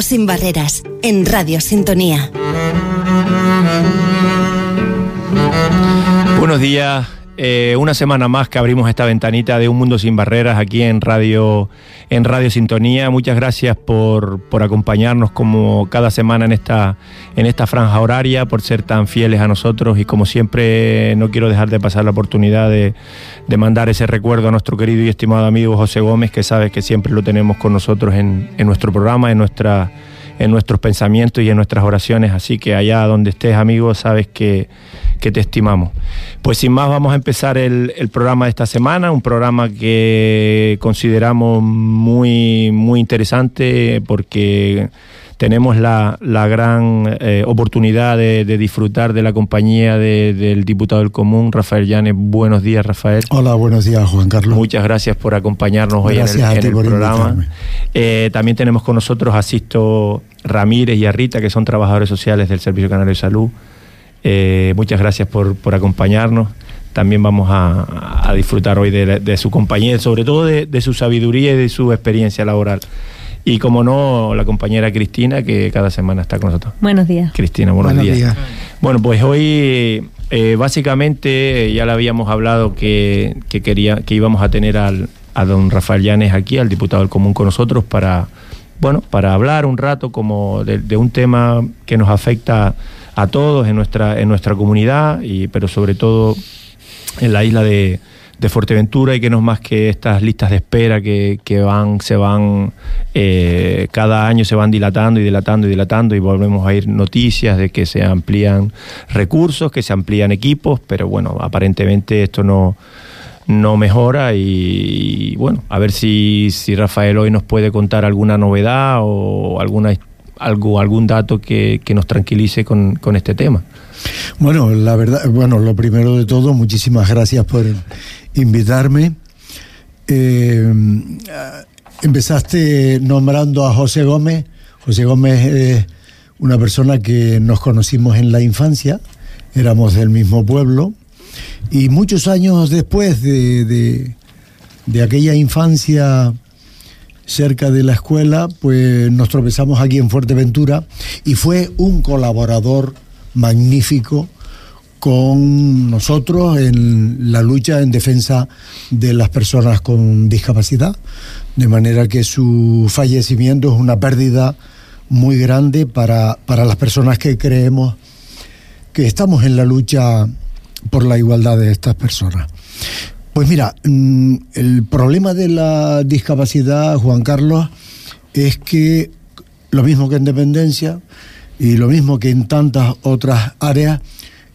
Sin barreras, en Radio Sintonía. Buenos días. Eh, una semana más que abrimos esta ventanita de Un Mundo Sin Barreras aquí en Radio, en Radio Sintonía. Muchas gracias por, por acompañarnos como cada semana en esta, en esta franja horaria, por ser tan fieles a nosotros y como siempre no quiero dejar de pasar la oportunidad de, de mandar ese recuerdo a nuestro querido y estimado amigo José Gómez, que sabes que siempre lo tenemos con nosotros en, en nuestro programa, en nuestra en nuestros pensamientos y en nuestras oraciones. Así que allá donde estés, amigo, sabes que, que te estimamos. Pues sin más, vamos a empezar el, el, programa de esta semana, un programa que consideramos muy, muy interesante porque tenemos la, la gran eh, oportunidad de, de, disfrutar de la compañía de, del diputado del común, Rafael Llanes. Buenos días, Rafael. Hola, buenos días, Juan Carlos. Muchas gracias por acompañarnos gracias hoy en el, en el programa. Eh, también tenemos con nosotros a Sisto Ramírez y a Rita, que son trabajadores sociales del Servicio Canario de Salud. Eh, muchas gracias por, por acompañarnos también vamos a, a disfrutar hoy de, de, su compañía, sobre todo de, de, su sabiduría y de su experiencia laboral. Y como no, la compañera Cristina, que cada semana está con nosotros. Buenos días. Cristina, buenos, buenos días. días. Bueno, pues hoy eh, básicamente ya le habíamos hablado que, que, quería, que íbamos a tener al, a don Rafael Llanes aquí, al diputado del común con nosotros, para, bueno, para hablar un rato como de, de un tema que nos afecta a todos en nuestra, en nuestra comunidad, y, pero sobre todo en la isla de, de, Fuerteventura y que no es más que estas listas de espera que, que van, se van, eh, cada año se van dilatando y dilatando y dilatando y volvemos a ir noticias de que se amplían recursos, que se amplían equipos, pero bueno, aparentemente esto no, no mejora y, y bueno, a ver si, si Rafael hoy nos puede contar alguna novedad o alguna algo, algún dato que, que nos tranquilice con, con este tema. Bueno, la verdad, bueno, lo primero de todo, muchísimas gracias por invitarme. Eh, empezaste nombrando a José Gómez. José Gómez es una persona que nos conocimos en la infancia, éramos del mismo pueblo, y muchos años después de, de, de aquella infancia cerca de la escuela, pues nos tropezamos aquí en Fuerteventura y fue un colaborador magnífico con nosotros en la lucha en defensa de las personas con discapacidad, de manera que su fallecimiento es una pérdida muy grande para, para las personas que creemos que estamos en la lucha por la igualdad de estas personas. Pues mira, mm, el problema de la discapacidad, Juan Carlos, es que lo mismo que en dependencia y lo mismo que en tantas otras áreas,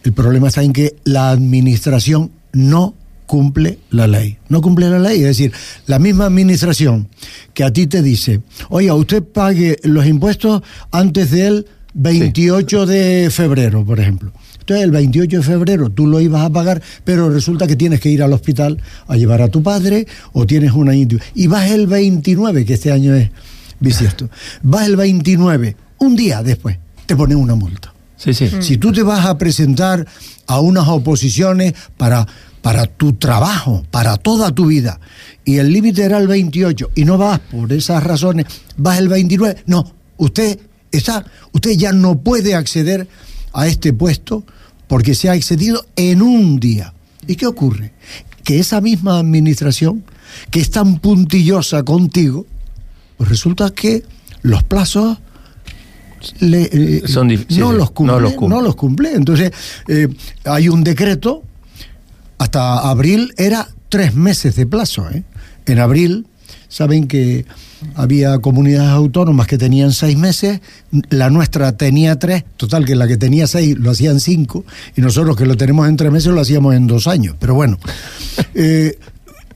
el problema está en que la administración no cumple la ley. No cumple la ley, es decir, la misma administración que a ti te dice, oiga, usted pague los impuestos antes del 28 sí. de febrero, por ejemplo. Entonces el 28 de febrero tú lo ibas a pagar, pero resulta que tienes que ir al hospital a llevar a tu padre o tienes una... Y vas el 29, que este año es bisiesto, vas el 29, un día después, te ponen una multa. Sí, sí. Si tú te vas a presentar a unas oposiciones para, para tu trabajo, para toda tu vida, y el límite era el 28, y no vas por esas razones, vas el 29, no, usted está, usted ya no puede acceder a este puesto porque se ha excedido en un día. ¿Y qué ocurre? Que esa misma administración, que es tan puntillosa contigo, pues resulta que los plazos le, eh, Son no, los cumple, no, los cumple, no los cumple. Entonces, eh, hay un decreto, hasta abril era tres meses de plazo. ¿eh? En abril, saben que había comunidades autónomas que tenían seis meses, la nuestra tenía tres, total que la que tenía seis lo hacían cinco, y nosotros que lo tenemos en tres meses lo hacíamos en dos años. Pero bueno, eh,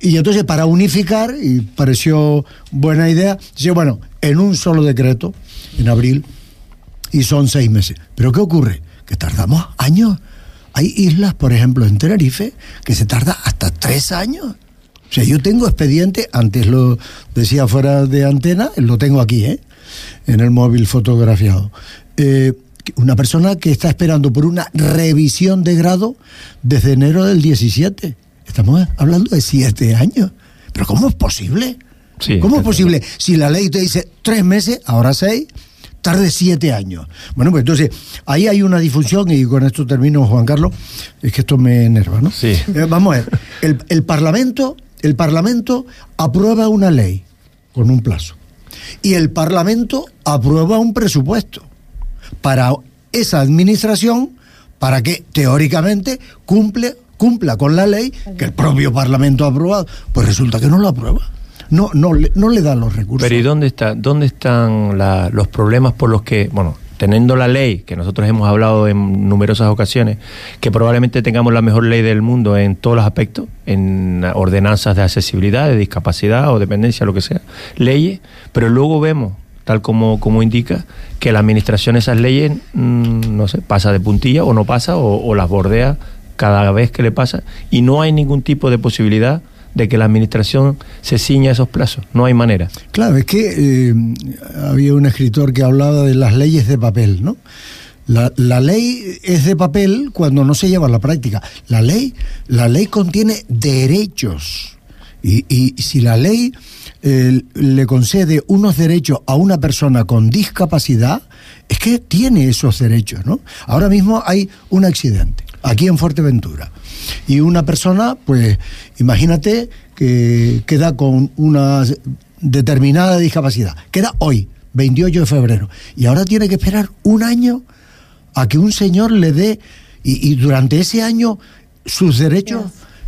y entonces para unificar, y pareció buena idea, dice, bueno, en un solo decreto, en abril, y son seis meses. Pero ¿qué ocurre? Que tardamos años. Hay islas, por ejemplo, en Tenerife, que se tarda hasta tres años. O sea, yo tengo expediente, antes lo decía fuera de antena, lo tengo aquí, ¿eh? en el móvil fotografiado. Eh, una persona que está esperando por una revisión de grado desde enero del 17. Estamos hablando de siete años. ¿Pero cómo es posible? ¿Cómo es posible? Si la ley te dice tres meses, ahora seis, tarde siete años. Bueno, pues entonces, ahí hay una difusión, y con esto termino, Juan Carlos, es que esto me enerva, ¿no? Sí. Eh, vamos a ver, el, el, Parlamento, el Parlamento aprueba una ley con un plazo. Y el Parlamento aprueba un presupuesto para esa administración para que teóricamente cumple, cumpla con la ley que el propio Parlamento ha aprobado. Pues resulta que no lo aprueba no, no, no le dan los recursos. Pero ¿y dónde, está, dónde están los problemas por los que, bueno, teniendo la ley, que nosotros hemos hablado en numerosas ocasiones, que probablemente tengamos la mejor ley del mundo en todos los aspectos, en ordenanzas de accesibilidad, de discapacidad o dependencia, lo que sea, leyes, pero luego vemos, tal como, como indica, que la administración esas leyes, mm, no sé, pasa de puntilla o no pasa o, o las bordea cada vez que le pasa y no hay ningún tipo de posibilidad de que la administración se ciña a esos plazos. No hay manera. Claro, es que eh, había un escritor que hablaba de las leyes de papel, ¿no? La, ley es de papel cuando no se lleva a la práctica. La ley, la ley contiene derechos. Y, si la ley eh, le concede unos derechos a una persona con discapacidad, es que tiene esos derechos, ¿no? Ahora mismo hay un accidente aquí en Fuerteventura y una persona, pues imagínate que queda con una determinada discapacidad, queda hoy, 28 de febrero, y ahora tiene que esperar un año a que un señor le dé, y, durante ese año sus derechos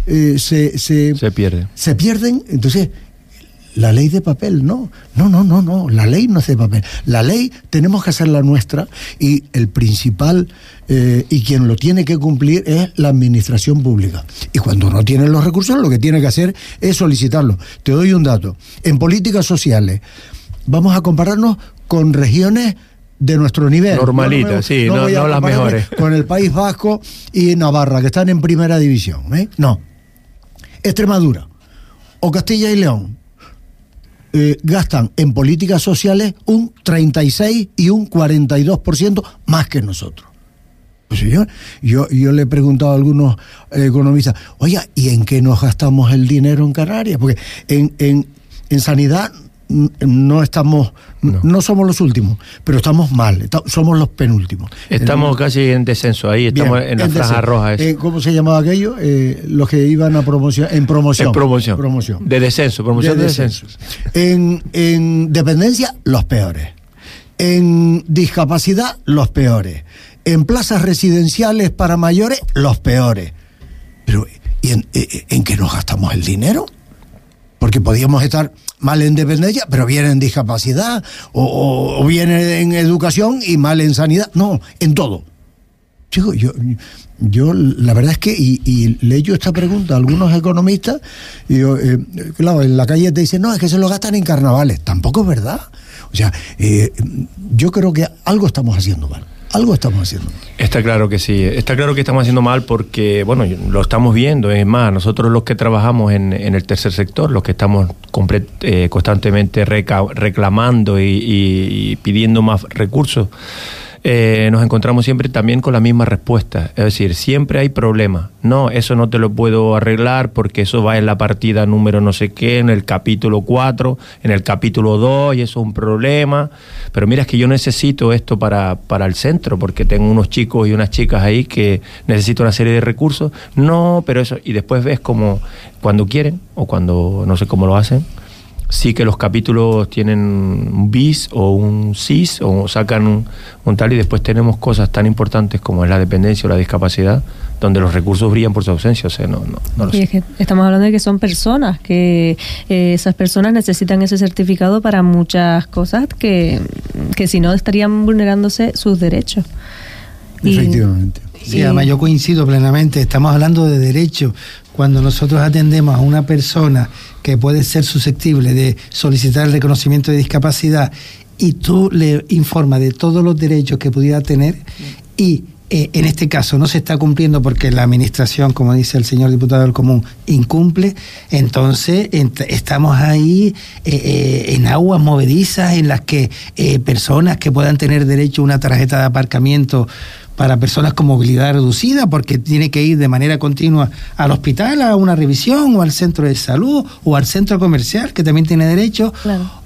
eh, se, se, se, pierde. se pierden. Entonces, la ley de papel, no, no, no, no, no, la ley no es de papel. La ley tenemos que hacerla nuestra y el principal eh, y quien lo tiene que cumplir es la administración pública. Y cuando no tiene los recursos, lo que tiene que hacer es solicitarlo. Te doy un dato. En políticas sociales, vamos a compararnos con regiones de nuestro nivel. Normalita, sí, no, las mejores. Con el País Vasco y Navarra, que están en primera división. ¿eh? No. Extremadura o Castilla y León eh, gastan en políticas sociales un 36 y un 42% más que nosotros. Pues yo, yo, yo le he preguntado a algunos economistas, oye, ¿y en qué nos gastamos el dinero en Canarias? Porque en, en, en sanidad no estamos, no. somos los últimos, pero estamos mal, somos los penúltimos. Estamos casi en descenso, ahí estamos en la franja roja. Eh, ¿Cómo se llamaba aquello? Eh, los que iban a promoción, en promoción. En promoción. De descenso, promoción de, descenso. En, en dependencia, los peores. En discapacidad, los peores. En plazas residenciales para mayores, los peores. Pero, ¿y en, eh, en qué nos gastamos el dinero? Porque podíamos estar mal en dependencia, pero bien en discapacidad, o, bien en educación y mal en sanidad. No, en todo. Chico, yo, yo la verdad es que, y, y le he hecho esta pregunta a algunos economistas, y yo, eh, claro, en la calle te dicen, no, es que se lo gastan en carnavales. Tampoco es verdad. O sea, eh, yo creo que algo estamos haciendo mal algo estamos haciendo. Está claro que sí, está claro que estamos haciendo mal porque, bueno, lo estamos viendo, es más, nosotros los que trabajamos en, el tercer sector, los que estamos eh, constantemente reclamando y pidiendo más recursos, eh, nos encontramos siempre también con la misma respuesta. Es decir, siempre hay problemas. No, eso no te lo puedo arreglar porque eso va en la partida número no sé qué, en el capítulo 4, en el capítulo 2, y eso es un problema. Pero mira, es que yo necesito esto para, para el centro porque tengo unos chicos y unas chicas ahí que necesito una serie de recursos. No, pero eso, y después ves como cuando quieren o cuando no sé cómo lo hacen sí que los capítulos tienen un bis o un cis o sacan un, tal y después tenemos cosas tan importantes como es la dependencia o la discapacidad donde los recursos brillan por su ausencia. O sea, no, no, y es que estamos hablando de que son personas, que eh, esas personas necesitan ese certificado para muchas cosas que, que si no estarían vulnerándose sus derechos. Efectivamente. Sí, además yo coincido plenamente, estamos hablando de derechos. Cuando nosotros atendemos a una persona que puede ser susceptible de solicitar el reconocimiento de discapacidad y tú le informas de todos los derechos que pudiera tener y eh, en este caso no se está cumpliendo porque la administración, como dice el señor diputado del común, incumple, entonces estamos ahí eh, eh, en aguas movedizas en las que personas que puedan tener derecho a una tarjeta de aparcamiento para personas con movilidad reducida, porque tiene que ir de manera continua al hospital a una revisión o al centro de salud o al centro comercial, que también tiene derecho.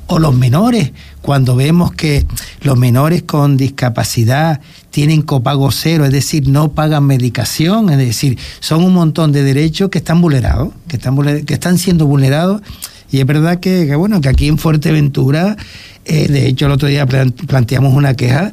O los menores, cuando vemos que los menores con discapacidad tienen copago cero, es decir, no pagan medicación, es decir, son un montón de derechos que están vulnerados, que están, que están siendo vulnerados. Y es verdad que, bueno, que aquí en Fuerteventura, eh, de hecho el otro día planteamos una queja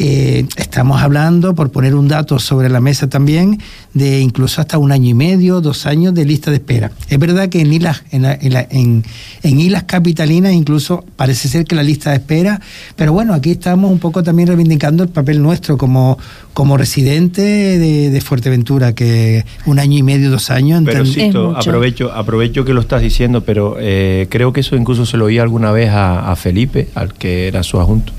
eh, estamos hablando, por poner un dato sobre la mesa también, de incluso hasta un año y medio, dos años de lista de espera. Es verdad que en islas, en, en, islas capitalinas incluso parece ser que la lista de espera, pero bueno, aquí estamos un poco también reivindicando el papel nuestro como, como residente de, Fuerteventura, que un año y medio, dos años. Pero sí, aprovecho, aprovecho que lo estás diciendo, pero eh, creo que eso incluso se lo oí alguna vez a, a Felipe, al que era su adjunto.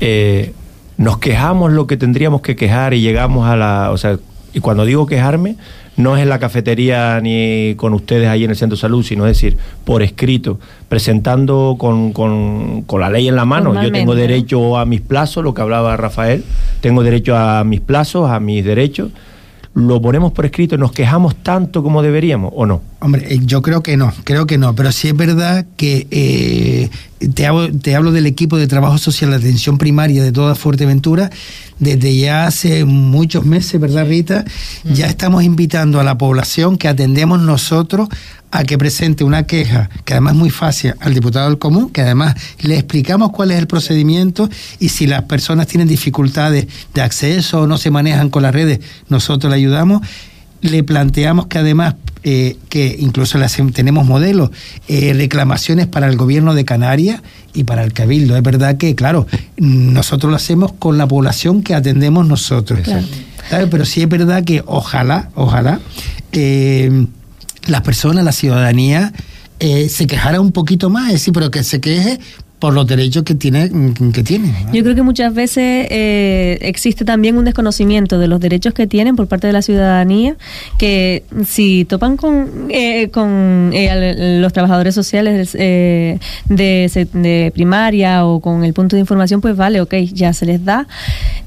Eh, nos quejamos lo que tendríamos que quejar y llegamos a la... O sea, y cuando digo quejarme, no es en la cafetería ni con ustedes ahí en el centro de salud, sino es decir, por escrito, presentando con, con, con la ley en la mano. Yo tengo derecho a mis plazos, lo que hablaba Rafael, tengo derecho a mis plazos, a mis derechos lo ponemos por escrito, nos quejamos tanto como deberíamos o no? Hombre, eh, yo creo que no, creo que no, pero sí es verdad que eh, te, hablo, te hablo del equipo de trabajo social de atención primaria de toda Fuerteventura, desde ya hace muchos meses, ¿verdad Rita? Ya estamos invitando a la población que atendemos nosotros a que presente una queja, que además es muy fácil, al diputado del común, que además le explicamos cuál es el procedimiento y si las personas tienen dificultades de acceso o no se manejan con las redes, nosotros le ayudamos. Le planteamos que además, eh, que incluso tenemos modelos, eh, reclamaciones para el gobierno de Canarias y para el Cabildo. Es verdad que, claro, nosotros lo hacemos con la población que atendemos nosotros. Pero sí es verdad que ojalá, ojalá, eh, las personas, la ciudadanía, eh, se quejara un poquito más, es decir, pero que se queje por los derechos que tiene. Que tiene Yo creo que muchas veces eh, existe también un desconocimiento de los derechos que tienen por parte de la ciudadanía, que si topan con, eh, con eh, los trabajadores sociales de, de, primaria o con el punto de información, pues vale, ok, ya se les da,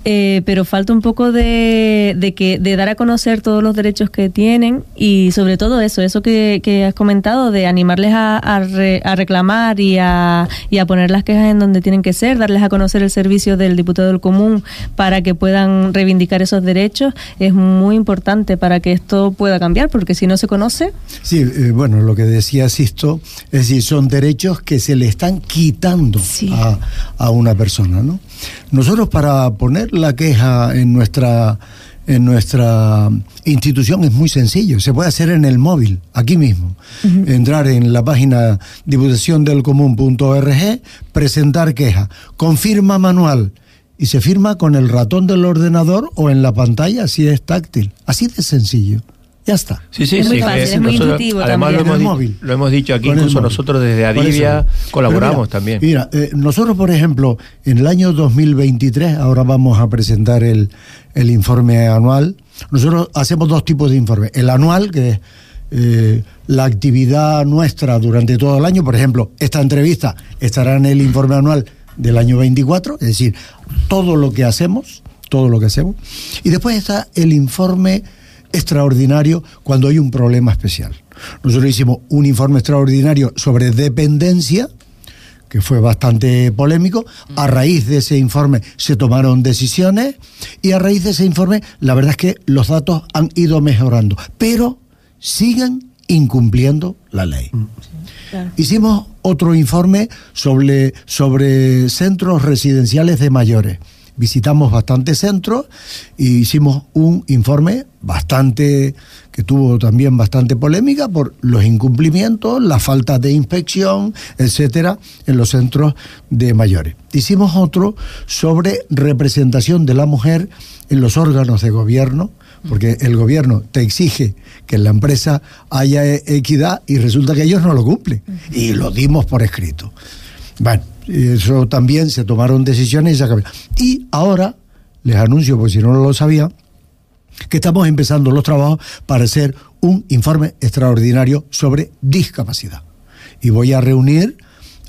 pero falta un poco de, de, que, de dar a conocer todos los derechos que tienen y sobre todo eso, eso que, que has comentado, de animarles a, a, reclamar y a, y a poner las quejas en donde tienen que ser, darles a conocer el servicio del diputado del común para que puedan reivindicar esos derechos, es muy importante para que esto pueda cambiar, porque si no se conoce. Sí, eh, bueno, lo que decía Sisto, es decir, son derechos que se le están quitando a, a una persona, ¿no? Nosotros para poner la queja en nuestra en nuestra institución es muy sencillo. Se puede hacer en el móvil, aquí mismo. Entrar en la página diputaciondelcomún.org, presentar queja, confirma manual y se firma con el ratón del ordenador o en la pantalla si es táctil. Así de sencillo. Ya está. Sí, sí, sí. además lo hemos, lo hemos, dicho aquí, incluso nosotros desde Adivia colaboramos también. Mira, eh, nosotros, por ejemplo, en el año 2023, ahora vamos a presentar el, el informe anual. Nosotros hacemos dos tipos de informes. El anual, que es eh, la actividad nuestra durante todo el año. Por ejemplo, esta entrevista estará en el informe anual del año 24, es decir, todo lo que hacemos, todo lo que hacemos. Y después está el informe extraordinario cuando hay un problema especial. Nosotros hicimos un informe extraordinario sobre dependencia, que fue bastante polémico. A raíz de ese informe se tomaron decisiones y a raíz de ese informe la verdad es que los datos han ido mejorando, pero siguen incumpliendo la ley. Mm. Hicimos otro informe sobre, sobre centros residenciales de mayores visitamos bastantes centros e hicimos un informe bastante que tuvo también bastante polémica por los incumplimientos, la falta de inspección, etcétera, en los centros de mayores. Hicimos otro sobre representación de la mujer en los órganos de gobierno, porque el gobierno te exige que en la empresa haya equidad y resulta que ellos no lo cumplen. Y lo dimos por escrito. Bueno, eso también se tomaron decisiones y Y ahora, les anuncio, porque si no lo sabía, que estamos empezando los trabajos para hacer un informe extraordinario sobre discapacidad. Y voy a reunir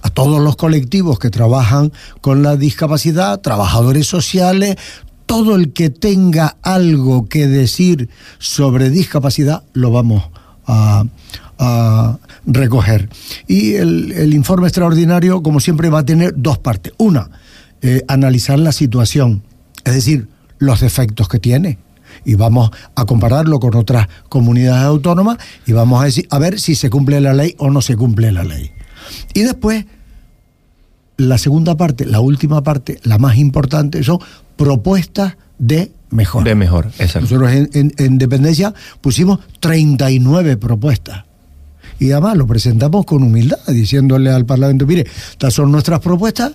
a todos los colectivos que trabajan con la discapacidad, trabajadores sociales, todo el que tenga algo que decir sobre discapacidad lo vamos a, a recoger. Y el, el, informe extraordinario, como siempre, va a tener dos partes. Una, eh, analizar la situación, es decir, los defectos que tiene. Y vamos a compararlo con otras comunidades autónomas y vamos a, decir, a ver si se cumple la ley o no se cumple la ley. Y después, la segunda parte, la última parte, la más importante, son propuestas de mejor. De mejor, exacto. Nosotros en, en, en Dependencia pusimos 39 propuestas y además lo presentamos con humildad, diciéndole al Parlamento, mire, estas son nuestras propuestas,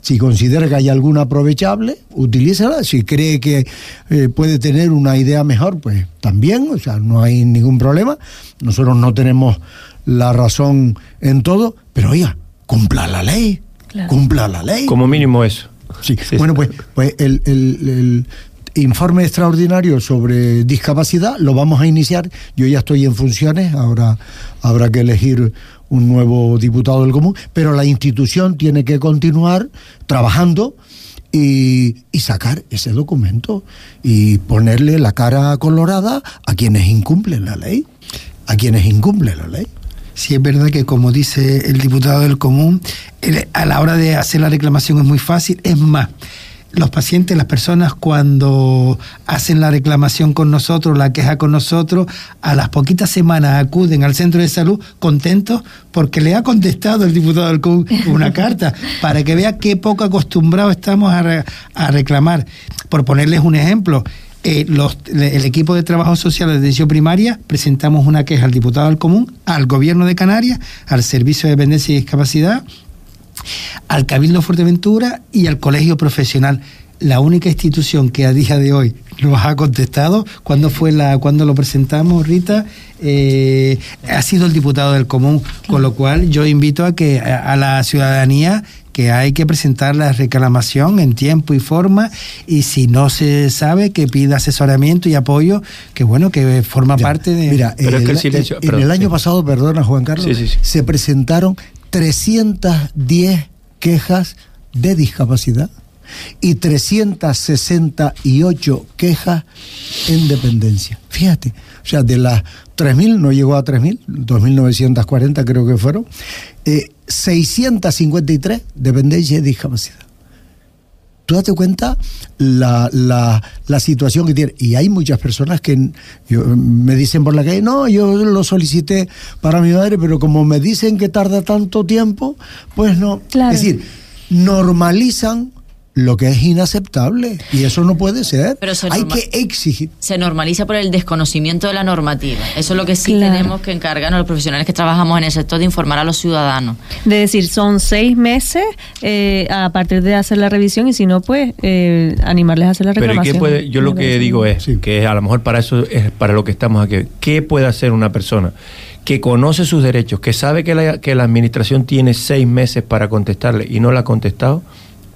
si considera que hay alguna aprovechable, utilízala, si cree que eh, puede tener una idea mejor, pues también, o sea, no hay ningún problema, nosotros no tenemos la razón en todo, pero oiga, cumpla la ley, claro. cumpla la ley. Como mínimo eso. Sí, sí bueno, pues, pues el, el, el informe extraordinario sobre discapacidad lo vamos a iniciar. Yo ya estoy en funciones, ahora habrá que elegir un nuevo diputado del común, pero la institución tiene que continuar trabajando y, y, sacar ese documento y ponerle la cara colorada a quienes incumplen la ley, a quienes incumplen la ley. Sí, es verdad que como dice el diputado del común, a la hora de hacer la reclamación es muy fácil, es más los pacientes, las personas cuando hacen la reclamación con nosotros, la queja con nosotros, a las poquitas semanas acuden al centro de salud contentos porque le ha contestado el diputado del CUN una carta para que vea qué poco acostumbrados estamos a, a reclamar. Por ponerles un ejemplo, eh, el equipo de trabajo social de atención primaria presentamos una queja al diputado del común, al gobierno de Canarias, al Servicio de Dependencia y Discapacidad, al Cabildo Fuerteventura y al Colegio Profesional. La única institución que a día de hoy nos ha contestado, cuando fue la, cuando lo presentamos, Rita, eh, ha sido el diputado del común, con lo cual yo invito a que a, a la ciudadanía que hay que presentar la reclamación en tiempo y forma y si no se sabe que pida asesoramiento y apoyo que bueno que forma ya, parte de mira el, es que el silencio, en perdón, el año sí. pasado perdona Juan Carlos sí, sí, se presentaron 310 quejas de discapacidad y 368 quejas en dependencia. Fíjate, o sea, de las 3.000, no llegó a 3.000, 2.940 creo que fueron, eh, 653 dependencia y discapacidad. Tú date cuenta la, la, la, situación que tiene. Y hay muchas personas que yo, me dicen por la calle, no, yo lo solicité para mi madre, pero como me dicen que tarda tanto tiempo, pues no. Claro. Es decir, normalizan lo que es inaceptable y eso no puede ser. Pero se Hay que exigir. Se normaliza por el desconocimiento de la normativa. Eso es lo que sí claro. tenemos que encargarnos los profesionales que trabajamos en el sector de informar a los ciudadanos. De decir, son seis meses eh, a partir de hacer la revisión y si no, pues eh, animarles a hacer la reclamación. Pero ¿qué puede, yo lo que digo es sí. que a lo mejor para eso es para lo que estamos aquí. ¿Qué puede hacer una persona? que conoce sus derechos, que sabe que la, que la administración tiene seis meses para contestarle y no la ha contestado,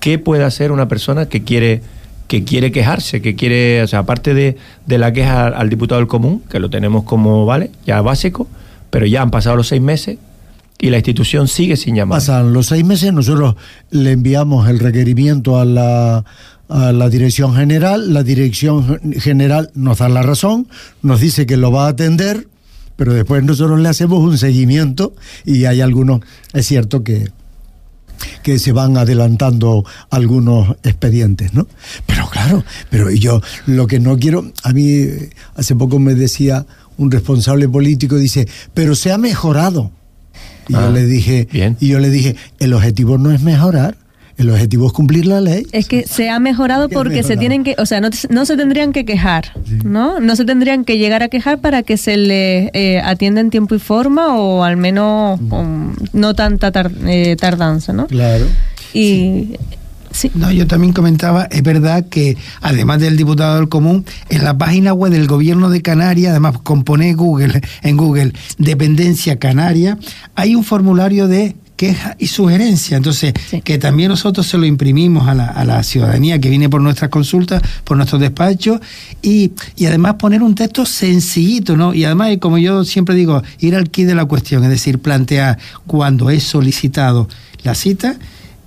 ¿qué puede hacer una persona que quiere que quiere quejarse, que quiere, o sea, aparte de, de la queja al diputado del común, que lo tenemos como, vale, ya básico, pero ya han pasado los seis meses y la institución sigue sin llamar. Pasan los seis meses, nosotros le enviamos el requerimiento a la, a la dirección general, la dirección general nos da la razón, nos dice que lo va a atender, pero después nosotros le hacemos un seguimiento y hay algunos, es cierto que que se van adelantando algunos expedientes, ¿no? Pero claro, pero yo lo que no quiero, a mí hace poco me decía un responsable político, dice, pero se ha mejorado. Y ah, yo le dije, bien. y yo le dije, el objetivo no es mejorar, el objetivo es cumplir la ley. Es que se ha mejorado porque mejorado? se tienen que, o sea, no, no se tendrían que quejar, sí. ¿no? No se tendrían que llegar a quejar para que se le eh, atienda en tiempo y forma o al menos um, no tanta tar, eh, tardanza, ¿no? Claro. Y sí. Sí. No, yo también comentaba, es verdad que además del diputado del común, en la página web del gobierno de Canarias, además compone Google, en Google, Dependencia Canaria, hay un formulario de queja y sugerencia. Entonces, sí. que también nosotros se lo imprimimos a la, a la, ciudadanía que viene por nuestras consultas, por nuestros despachos, y, y, además poner un texto sencillito, ¿no? Y además, como yo siempre digo, ir al kit de la cuestión, es decir, plantear cuando es solicitado la cita,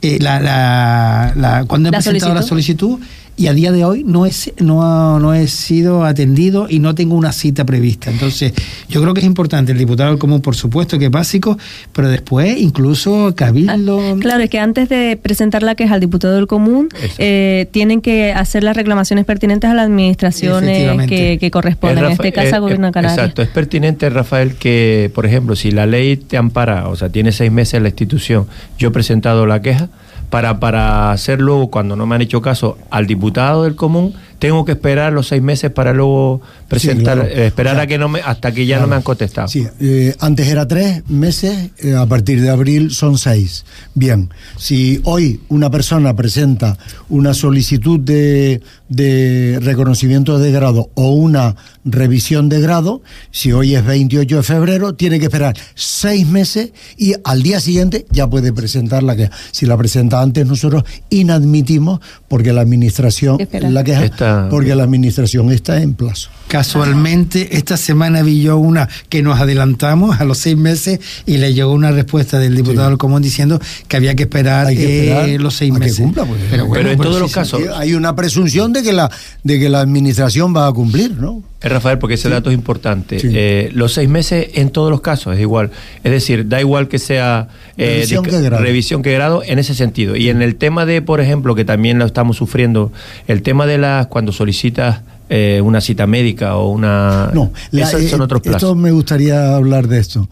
eh, la, la, la, cuando he presentado solicitud. la solicitud y a día de hoy no he, no, no he sido atendido y no tengo una cita prevista. Entonces, yo creo que es importante el diputado del común, por supuesto, que es básico, pero después incluso cabildo. Ah, claro, es que antes de presentar la queja al diputado del común, eh, tienen que hacer las reclamaciones pertinentes a las administraciones que, que corresponden, en este caso, al Gobierno de Canarias. Exacto, es pertinente, Rafael, que, por ejemplo, si la ley te ampara, o sea, tiene seis meses la institución, yo he presentado la queja, para, para hacer luego, cuando no me han hecho caso, al diputado del común, tengo que esperar los seis meses para luego presentar, eh, esperar a que no me, hasta que ya no me han contestado. Sí, eh, antes era tres meses, eh, a partir de abril son seis. Bien, si hoy una persona presenta una solicitud de, de reconocimiento de grado o una revisión de grado, si hoy es 28 de febrero, tiene que esperar seis meses y al día siguiente ya puede presentar la queja. Si la presenta antes, nosotros inadmitimos porque la administración la queja, porque la administración está en plazo. Casualmente, esta semana vi yo una que nos adelantamos a los seis meses y le llegó una respuesta del diputado del Común diciendo que había que esperar, eh, los seis meses. Pues. pero, en todos los casos. Hay una presunción de que la, de que la administración va a cumplir, ¿no? Es Rafael, porque ese dato es importante. Eh, los seis meses en todos los casos es igual. Es decir, da igual que sea eh, revisión, que grado. revisión que grado en ese sentido. Y en el tema de, por ejemplo, que también lo estamos sufriendo, el tema de las cuando solicitas eh, una cita médica o una... No, esos son otros plazos. Esto me gustaría hablar de esto.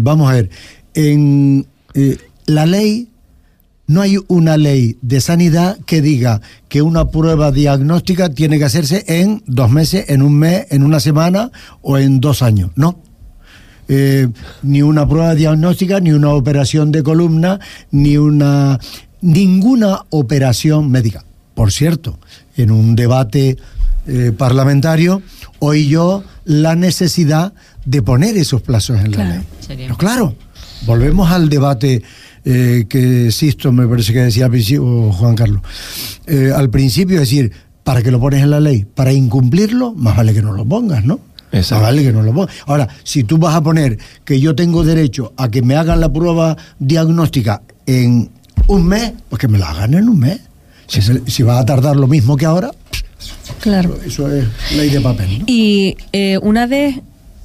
vamos a ver, en la ley no hay una ley de sanidad que diga que una prueba diagnóstica tiene que hacerse en dos meses, en un mes, en una semana o en dos años. No. Eh, ni una prueba diagnóstica, ni una operación de columna, ni una ninguna operación médica. Por cierto, en un debate eh, parlamentario oí yo la necesidad de poner esos plazos en la ley. Pero claro, volvemos al debate eh, que Sisto me parece que decía al principio, Juan Carlos, eh, al principio decir, ¿para que lo pones en la ley? Para incumplirlo, más vale que no lo pongas, ¿no? Más vale que no lo pongas. Ahora, si tú vas a poner que yo tengo derecho a que me hagan la prueba diagnóstica en un mes, pues que me la hagan en un mes. Si, va a tardar lo mismo que ahora, claro. eso, es ley de papel. Y eh, una vez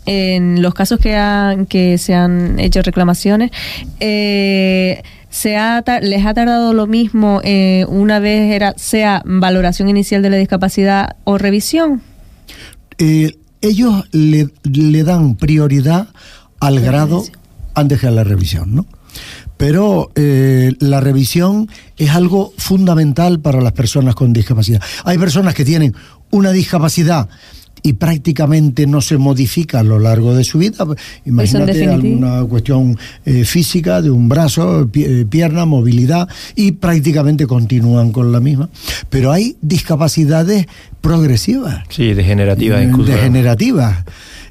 en los casos que, han, que se han hecho reclamaciones, eh, se ha, les ha tardado lo mismo eh, una vez era sea valoración inicial de la discapacidad o revisión. Eh, ellos le, le, dan prioridad al grado antes que a la revisión, ¿no? Pero la revisión es algo fundamental para las personas con discapacidad. Hay personas que tienen una discapacidad y prácticamente no se modifica a lo largo de su vida. Imagínate alguna cuestión eh, física de un brazo, eh, pierna, movilidad y prácticamente continúan con la misma. Pero hay discapacidades progresivas. Sí, degenerativas incluso. Degenerativas.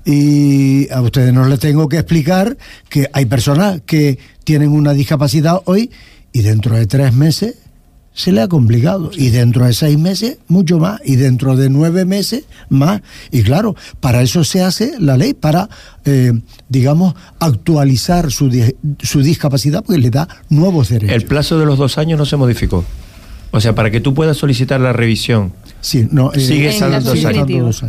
Y a ustedes no les tengo que explicar que hay personas que tienen una discapacidad hoy y dentro de tres meses se le ha complicado. Y dentro de seis meses, mucho más. Y dentro de nueve meses, más. Y claro, para eso se hace la ley, para, eh, digamos, actualizar su, su discapacidad, porque le da nuevos derechos. El plazo de los dos años no se modificó. O sea, para que tú puedas solicitar la revisión. Sí, no, eh, sigue estando dos años.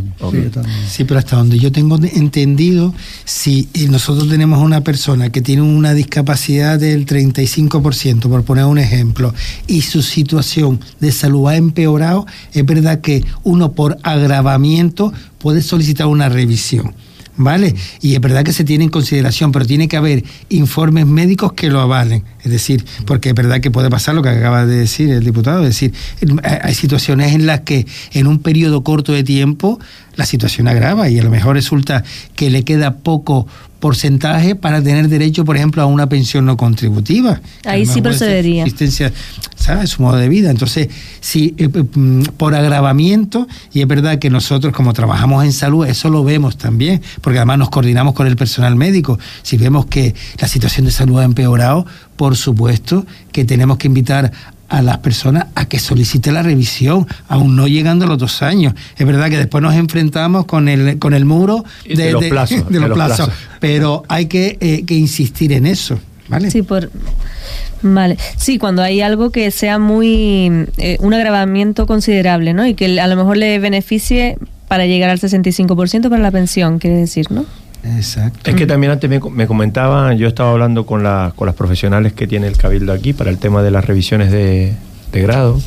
Sí, pero hasta donde yo tengo entendido, si eh, nosotros tenemos una persona que tiene una discapacidad del 35%, por poner un ejemplo, y su situación de salud ha empeorado, es verdad que uno por agravamiento puede solicitar una revisión. ¿vale? Y es verdad que se tiene en consideración, pero tiene que haber informes médicos que lo avalen. Es decir, porque es verdad que puede pasar lo que acaba de decir el diputado, es decir, hay situaciones en las que en un periodo corto de tiempo la situación agrava y a lo mejor resulta que le queda poco porcentaje para tener derecho, por ejemplo, a una pensión no contributiva. Ahí sí procedería. Existencia, ¿sabes? Su modo de vida. Entonces, si eh, mm, por agravamiento, y es verdad que nosotros como trabajamos en salud, eso lo vemos también, porque además nos coordinamos con el personal médico. Si vemos que la situación de salud ha empeorado, por supuesto que tenemos que invitar a las personas a que solicite la revisión, aún no llegando a los dos años. Es verdad que después nos enfrentamos con el, con el muro de, los plazos. pero hay que, eh, que insistir en eso. ¿vale? Sí, por Vale, sí, cuando hay algo que sea muy, eh, un agravamiento considerable, ¿no? Y que a lo mejor le beneficie para llegar al 65% para la pensión, quiere decir, ¿no? Exacto. Es que también antes me, me comentaban, yo estaba hablando con, la, con las profesionales que tiene el Cabildo aquí para el tema de las revisiones de, de grado.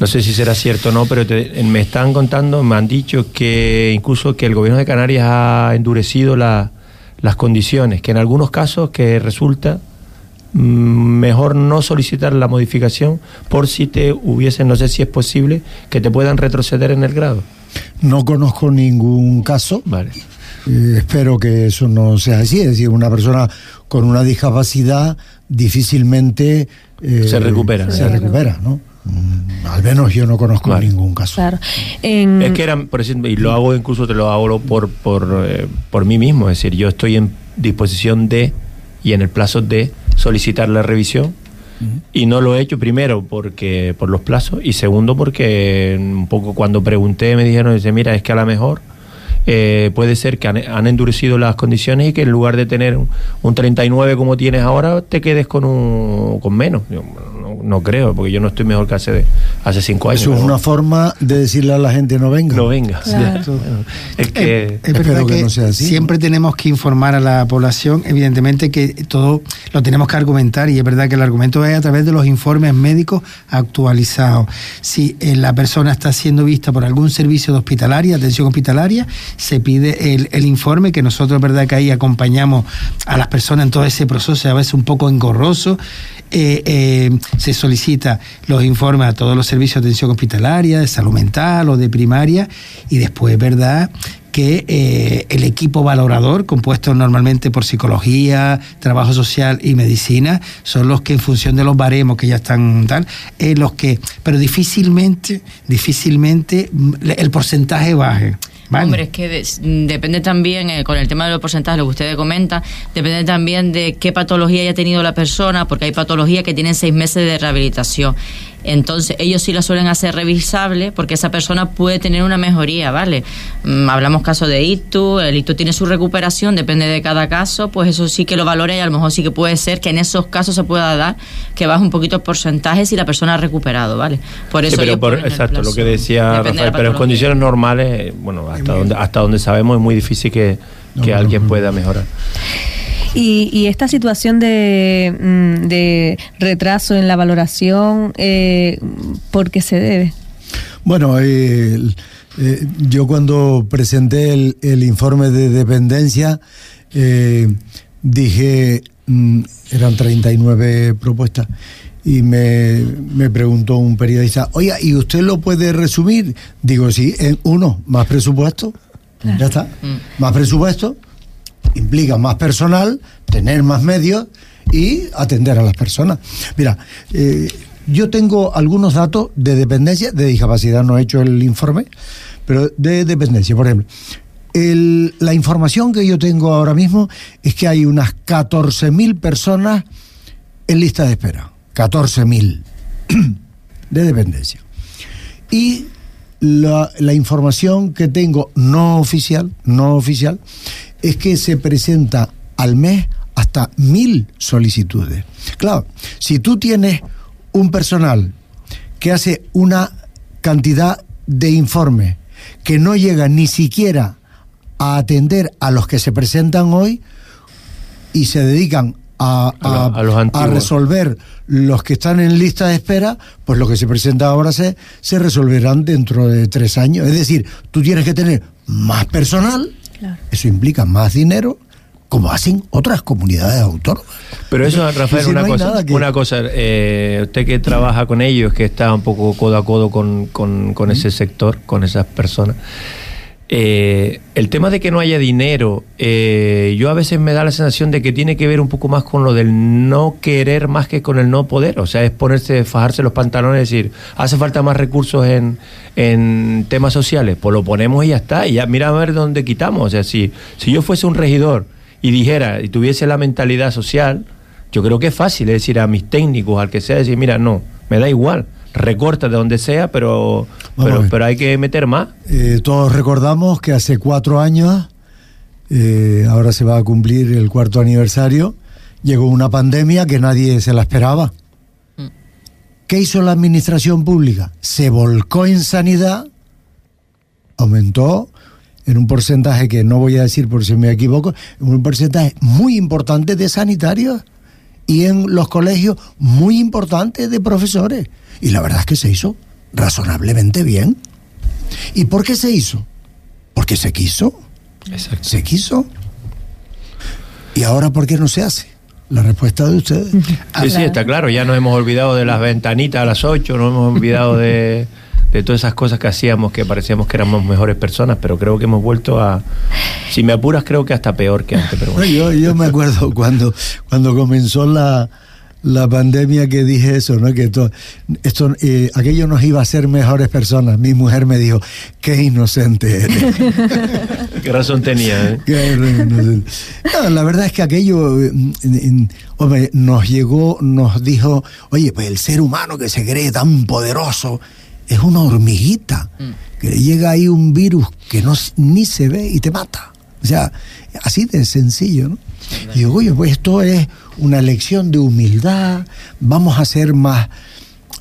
No sé si será cierto o no, pero te- me están contando, me han dicho que incluso que el gobierno de Canarias ha endurecido la- las condiciones, que en algunos casos que resulta mm, mejor no solicitar la modificación por si te hubiesen, no sé si es posible, que te puedan retroceder en el grado. No conozco ningún caso. Vale. Eh, espero que eso no sea así. Es decir, una persona con una discapacidad difícilmente eh, Se recupera. Se recupera, ¿no? Mm, Al menos yo no conozco Vale. ningún caso. Claro. En- Es que eran, por ejemplo, y lo hago incluso te lo hago por, por, eh, por mí mismo, es decir, yo estoy en disposición de y en el plazo de solicitar la revisión y no lo he hecho primero porque por los plazos y segundo porque un poco cuando pregunté me dijeron, dice, mira, es que a lo mejor eh, puede ser que han, endurecido las condiciones y que en lugar de tener un, un 39 como tienes ahora, te quedes con un con menos. No, creo, porque yo no estoy mejor que hace, hace cinco años. Eso es ¿no? una forma de decirle a la gente no venga. No venga. Claro. Bueno, es que Es Espero verdad que que, no sea así, siempre tenemos que informar a la población, evidentemente que todo lo tenemos que argumentar y es verdad que el argumento es a través de los informes médicos actualizados. Si eh, la persona está siendo vista por algún servicio de hospitalaria, atención hospitalaria, se pide el, el informe que nosotros, es verdad que ahí acompañamos a las personas en todo ese proceso, a veces un poco engorroso. Eh, eh, se solicita los informes a todos los servicios de atención hospitalaria, de salud mental o de primaria, y después, ¿verdad? que eh, el equipo valorador, compuesto normalmente por psicología, trabajo social y medicina, son los que en función de los baremos que ya están tal, eh, los que, pero difícilmente, difícilmente mm, el porcentaje baje. Hombre, es que de- depende también, eh, con el tema de los porcentajes, lo que ustedes comentan, depende también de qué patología haya tenido la persona, porque hay patologías que tienen seis meses de rehabilitación. Entonces, ellos sí la suelen hacer revisable porque esa persona puede tener una mejoría, ¿vale? Mm, hablamos caso de ictus, el ictus tiene su recuperación, depende de cada caso, pues eso sí que lo valora y a lo mejor sí que puede ser que en esos casos se pueda dar que baje un poquito el porcentaje si la persona ha recuperado, ¿vale? Por eso Sí, pero por- exacto, lo que decía Depende de la Rafael, pero en condiciones normales, bueno, hasta donde, hasta donde sabemos es muy difícil que, que No, alguien no. pueda mejorar. Y, y esta situación de, mm, de retraso en la valoración, eh, ¿por qué se debe? Bueno, eh, eh, yo cuando presenté el, el informe de dependencia, eh, dije, mm, eran 39 propuestas, y me, me preguntó un periodista, oiga, ¿y usted lo puede resumir? Digo, sí, en uno, más presupuesto, ya está, más presupuesto, implica más personal, tener más medios y atender a las personas. Mira, eh, yo tengo algunos datos de dependencia, de discapacidad, no he hecho el informe, pero de dependencia, por ejemplo. la información que yo tengo ahora mismo es que hay unas 14.000 personas en lista de espera. 14.000 de dependencia. Y la información que tengo no oficial, no oficial, es que se presenta al mes hasta mil solicitudes. Claro, si tú tienes un personal que hace una cantidad de informes que no llega ni siquiera a atender a los que se presentan hoy y se dedican a, A lo- a los a antiguos. resolver los que están en lista de espera, pues lo que se presenta ahora se, se resolverán dentro de tres años. Es decir, tú tienes que tener más personal, Claro. eso implica más dinero, como hacen otras comunidades autónomas. Pero eso, Rafael, si no una, hay cosa, que- una cosa, eh, usted que trabaja con ellos, que está un poco codo a codo con, con- con ese sector, con esas personas, eh, el tema de que no haya dinero, eh, yo a veces me da la sensación de que tiene que ver un poco más con lo del no querer más que con el no poder. O sea, es ponerse, fajarse los pantalones y decir, hace falta más recursos en, en temas sociales, pues lo ponemos y ya está. Y ya mira a ver dónde quitamos. O sea, si, si yo fuese un regidor y dijera y tuviese la mentalidad social, yo creo que es fácil es decir a mis técnicos, al que sea, decir, mira, no, me da igual, recorta de donde sea, pero, pero hay que meter más. Eh, todos recordamos que hace cuatro años, eh, ahora se va a cumplir el cuarto aniversario, llegó una pandemia que nadie se la esperaba. Mm. ¿Qué hizo la administración pública? Se volcó en sanidad, aumentó en un porcentaje que no voy a decir por si me equivoco, en un porcentaje muy importante de sanitarios y en los colegios muy importante de profesores. Y la verdad es que se hizo razonablemente bien. ¿Y por qué se hizo? Porque se quiso. Exacto. Se quiso. ¿Y ahora por qué no se hace? La respuesta de ustedes. Sí, sí, está claro. Ya nos hemos olvidado de las ventanitas a las 8, nos hemos olvidado de, de todas esas cosas que hacíamos que parecíamos que éramos mejores personas, pero creo que hemos vuelto a. Si me apuras, creo que hasta peor que antes. Pero No, bueno. yo, yo me acuerdo cuando, cuando comenzó la, la pandemia que dije eso, ¿no? Que to- esto, eh, aquello nos iba a hacer mejores personas. Mi mujer me dijo, qué inocente eres. ¿Qué razón tenía? eh? Qué inocente. No, la verdad es que aquello, mm, hombre, nos llegó, nos dijo, oye, pues el ser humano que se cree tan poderoso es una hormiguita, que le llega ahí un virus que no, ni se ve y te mata. O sea, así de sencillo, ¿no? Y digo, oye, pues esto es una lección de humildad, vamos a ser más,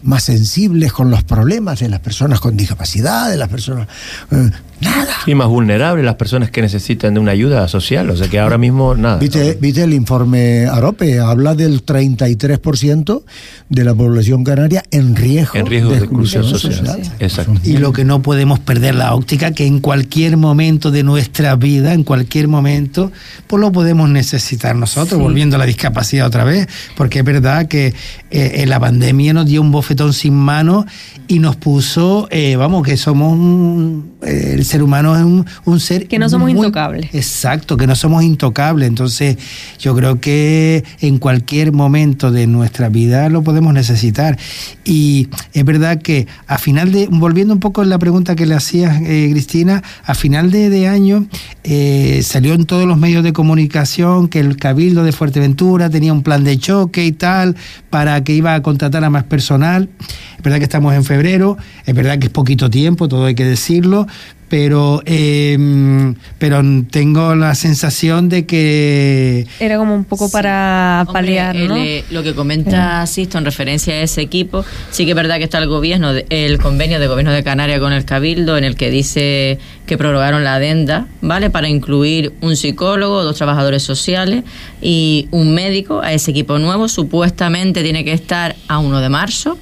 más sensibles con los problemas de las personas con discapacidad, de las personas... eh, nada. Y más vulnerables las personas que necesitan de una ayuda social. O sea que ahora mismo nada. ¿Viste, viste el informe Arope? Habla del 33% de la población canaria en riesgo, En riesgo de exclusión social. Exacto. Y lo que no podemos perder la óptica, que en cualquier momento de nuestra vida, en cualquier momento, pues lo podemos necesitar nosotros, volviendo a la discapacidad otra vez, porque es verdad que eh, en la pandemia nos dio un bofetón sin mano y nos puso, eh, vamos, que somos un, eh, el ser humano es un, un ser... Que no somos muy- intocables. Exacto, que no somos intocables. Entonces, yo creo que en cualquier momento de nuestra vida lo podemos necesitar. Y es verdad que a final de, volviendo un poco a la pregunta que le hacías, eh, Cristina, a final de, de año eh, salió en todos los medios de comunicación que el Cabildo de Fuerteventura tenía un plan de choque y tal para que iba a contratar a más personal. Es verdad que estamos en febrero, es verdad que es poquito tiempo, todo hay que decirlo, pero eh, pero tengo la sensación de que Era como un poco para Hombre, paliar, ¿no? eh, lo que comenta Sisto en referencia a ese equipo, sí que es verdad que está el gobierno, de- el convenio de gobierno de Canarias con el Cabildo, en el que dice que prorrogaron la adenda, ¿vale? Para incluir un psicólogo, dos trabajadores sociales y un médico a ese equipo nuevo. Supuestamente tiene que estar a 1 de marzo.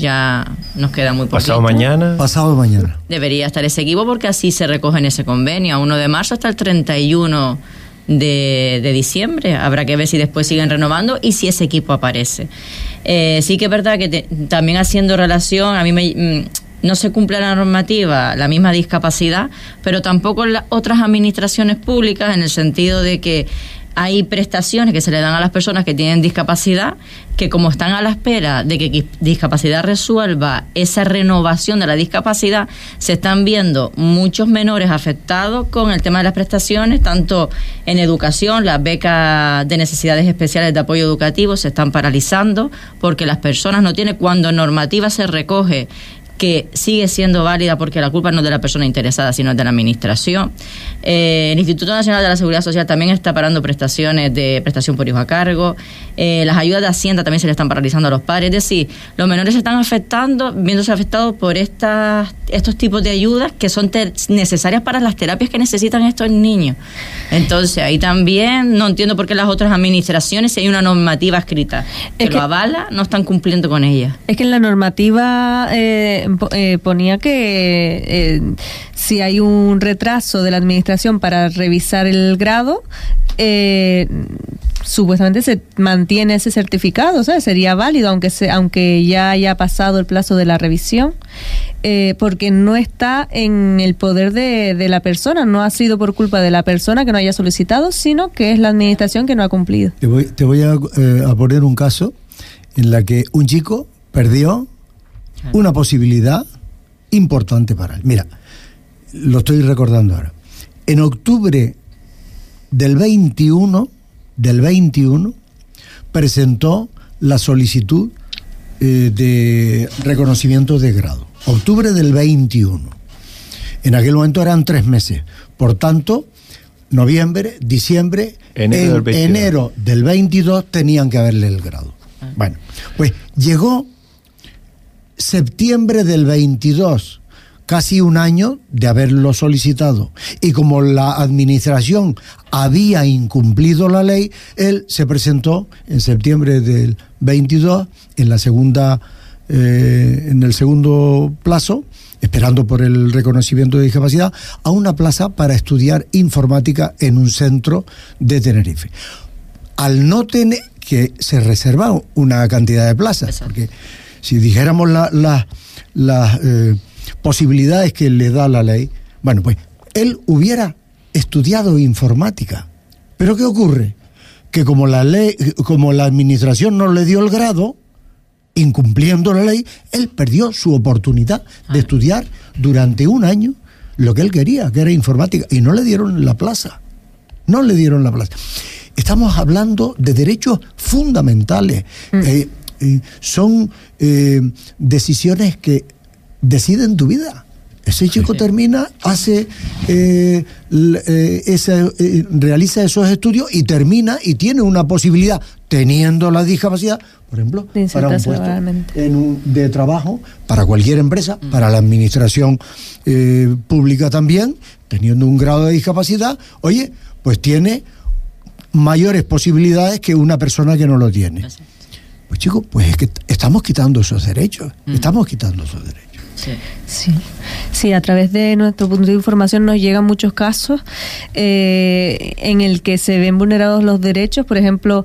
Ya nos queda muy poquito. Pasado mañana. Pasado mañana. Debería estar ese equipo porque así se recoge en ese convenio, a 1 de marzo hasta el 31 de, de diciembre. Habrá que ver si después siguen renovando y si ese equipo aparece. Eh, sí que es verdad que te- también haciendo relación, a mí me... mm, no se cumple la normativa, la misma discapacidad, pero tampoco en las otras administraciones públicas en el sentido de que hay prestaciones que se le dan a las personas que tienen discapacidad, que como están a la espera de que discapacidad resuelva esa renovación de la discapacidad, se están viendo muchos menores afectados con el tema de las prestaciones, tanto en educación, las becas de necesidades especiales de apoyo educativo se están paralizando porque las personas no tienen, cuando normativa se recoge que sigue siendo válida porque la culpa no es de la persona interesada, sino de la administración. Eh, el Instituto Nacional de la Seguridad Social también está parando prestaciones de prestación por hijo a cargo. Eh, las ayudas de Hacienda también se le están paralizando a los padres. Es decir, los menores se están afectando, viéndose afectados por estas, estos tipos de ayudas que son necesarias para las terapias que necesitan estos niños. Entonces, ahí también no entiendo por qué las otras administraciones, si hay una normativa escrita que, Es que- lo avala, no están cumpliendo con ella. Es que en la normativa eh, eh, ponía que eh, si hay un retraso de la administración para revisar el grado, eh, supuestamente se mantiene ese certificado, sea, sería válido aunque se, aunque ya haya pasado el plazo de la revisión, eh, porque no está en el poder de, de la persona, no ha sido por culpa de la persona que no haya solicitado, sino que es la administración que no ha cumplido. Te voy, te voy a, a poner un caso en la que un chico perdió una posibilidad importante para él. Mira, lo estoy recordando ahora. En octubre del 21, del 21, presentó la solicitud eh, de reconocimiento de grado. Octubre del 21. En aquel momento eran tres meses. Por tanto, noviembre, diciembre, Enero en del 22. enero del 22 tenían que haberle el grado. Bueno, pues llegó septiembre del 22, casi un año de haberlo solicitado. Y como la administración había incumplido la ley, él se presentó en septiembre del 22 en la segunda eh, en el segundo plazo esperando por el reconocimiento de discapacidad, a una plaza para estudiar informática en un centro de Tenerife. Al no tener que se reserva una cantidad de plazas, Exacto. porque si dijéramos la- la- las eh, posibilidades que le da la ley, bueno, pues él hubiera estudiado informática. Pero ¿qué ocurre? Que como la ley, como la administración no le dio el grado, incumpliendo la ley, él perdió su oportunidad de estudiar durante un año lo que él quería, que era informática, y no le dieron la plaza. No le dieron la plaza. Estamos hablando de derechos fundamentales. Eh, eh, son eh, decisiones que deciden tu vida. Ese chico termina, hace, eh, eh, ese, eh, realiza esos estudios y termina y tiene una posibilidad, teniendo la discapacidad, por ejemplo, De para un puesto en un- de trabajo para cualquier empresa, para la administración eh, pública también, teniendo un grado de discapacidad, oye, pues tiene mayores posibilidades que una persona que no lo tiene. Pues chicos, pues es que estamos quitando esos derechos, estamos quitando esos derechos. Sí. Sí, sí, a través de nuestro punto de información nos llegan muchos casos eh, en el que se ven vulnerados los derechos. Por ejemplo,